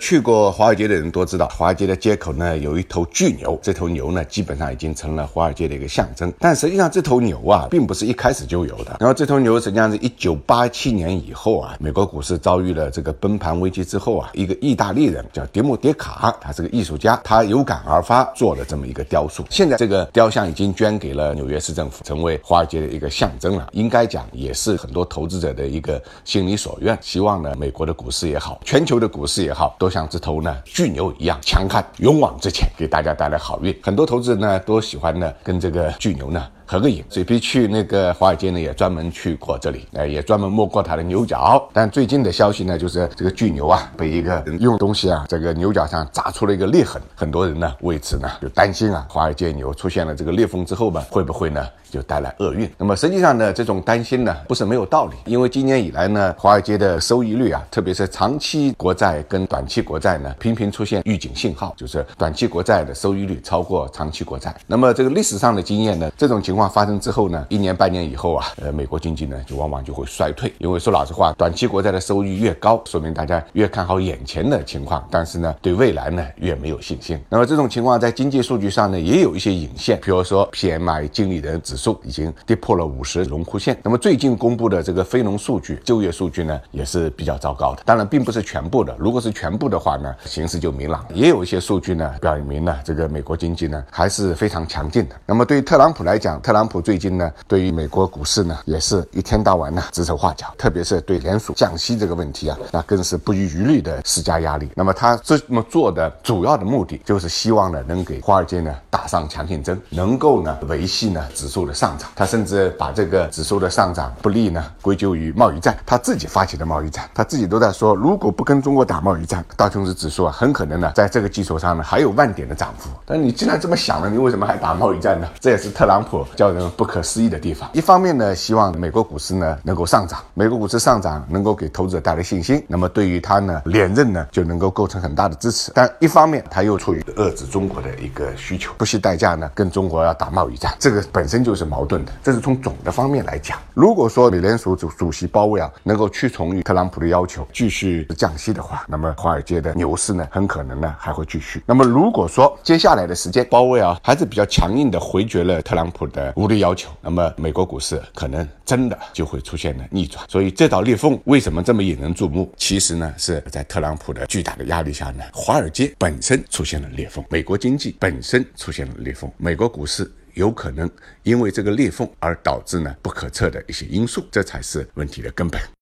去过华尔街的人都知道，华尔街的街口呢有一头巨牛，这头牛呢基本上已经成了华尔街的一个象征。但实际上这头牛啊，并不是一开始就有的。然后这头牛实际上是一九八七年以后啊，美国股市遭遇了这个崩盘危机之后啊，一个意大利人叫迪莫迭卡，他是个艺术家，他有感而发做了这么一个雕塑。现在这个雕像已经捐给了纽约市政府，成为华尔街的一个象征了。应该讲也是很多投资者的一个心理所愿，希望呢美国的股市也好，全球的股市也好，都。像这头呢巨牛一样强悍勇往直前，给大家带来好运。很多投资人呢都喜欢呢跟这个巨牛呢。合个影，水皮去那个华尔街呢，也专门去过这里，呃，也专门摸过它的牛角。但最近的消息呢，就是这个巨牛啊，被一个人用东西啊，这个牛角上砸出了一个裂痕。很多人呢为此呢就担心啊，华尔街牛出现了这个裂缝之后呢，会不会呢就带来厄运？那么实际上呢，这种担心呢不是没有道理，因为今年以来呢，华尔街的收益率啊，特别是长期国债跟短期国债呢，频频出现预警信号，就是短期国债的收益率超过长期国债。那么这个历史上的经验呢，这种情况。发生之后呢，一年半年以后啊，呃，美国经济呢就往往就会衰退，因为说老实话，短期国债的收益越高，说明大家越看好眼前的情况，但是呢，对未来呢越没有信心。那么这种情况在经济数据上呢也有一些隐现，比如说 PMI 经理人指数已经跌破了五十荣枯线。那么最近公布的这个非农数据、就业数据呢也是比较糟糕的，当然并不是全部的。如果是全部的话呢，形势就明朗。也有一些数据呢表明呢，这个美国经济呢还是非常强劲的。那么对特朗普来讲，特特朗普最近呢，对于美国股市呢，也是一天到晚呢指手画脚，特别是对联储降息这个问题啊，那更是不遗余力的施加压力。那么他这么做的主要的目的，就是希望呢，能给华尔街呢打上强心针，能够呢维系呢指数的上涨。他甚至把这个指数的上涨不利呢归咎于贸易战，他自己发起的贸易战，他自己都在说，如果不跟中国打贸易战，道琼斯指数啊，很可能呢在这个基础上呢还有万点的涨幅。但你既然这么想了，你为什么还打贸易战呢？这也是特朗普 叫人。不可思议的地方，一方面呢，希望美国股市呢能够上涨，美国股市上涨能够给投资者带来信心，那么对于他呢连任呢就能够构成很大的支持。但一方面他又出于遏制中国的一个需求，不惜代价呢跟中国要打贸易战，这个本身就是矛盾的。这是从总的方面来讲。如果说美联储主主席鲍威尔能够屈从于特朗普的要求，继续降息的话，那么华尔街的牛市呢很可能呢还会继续。那么如果说接下来的时间鲍威尔还是比较强硬的回绝了特朗普的呃无理。要求，那么美国股市可能真的就会出现了逆转。所以这道裂缝为什么这么引人注目？其实呢，是在特朗普的巨大的压力下呢，华尔街本身出现了裂缝，美国经济本身出现了裂缝，美国股市有可能因为这个裂缝而导致呢不可测的一些因素，这才是问题的根本。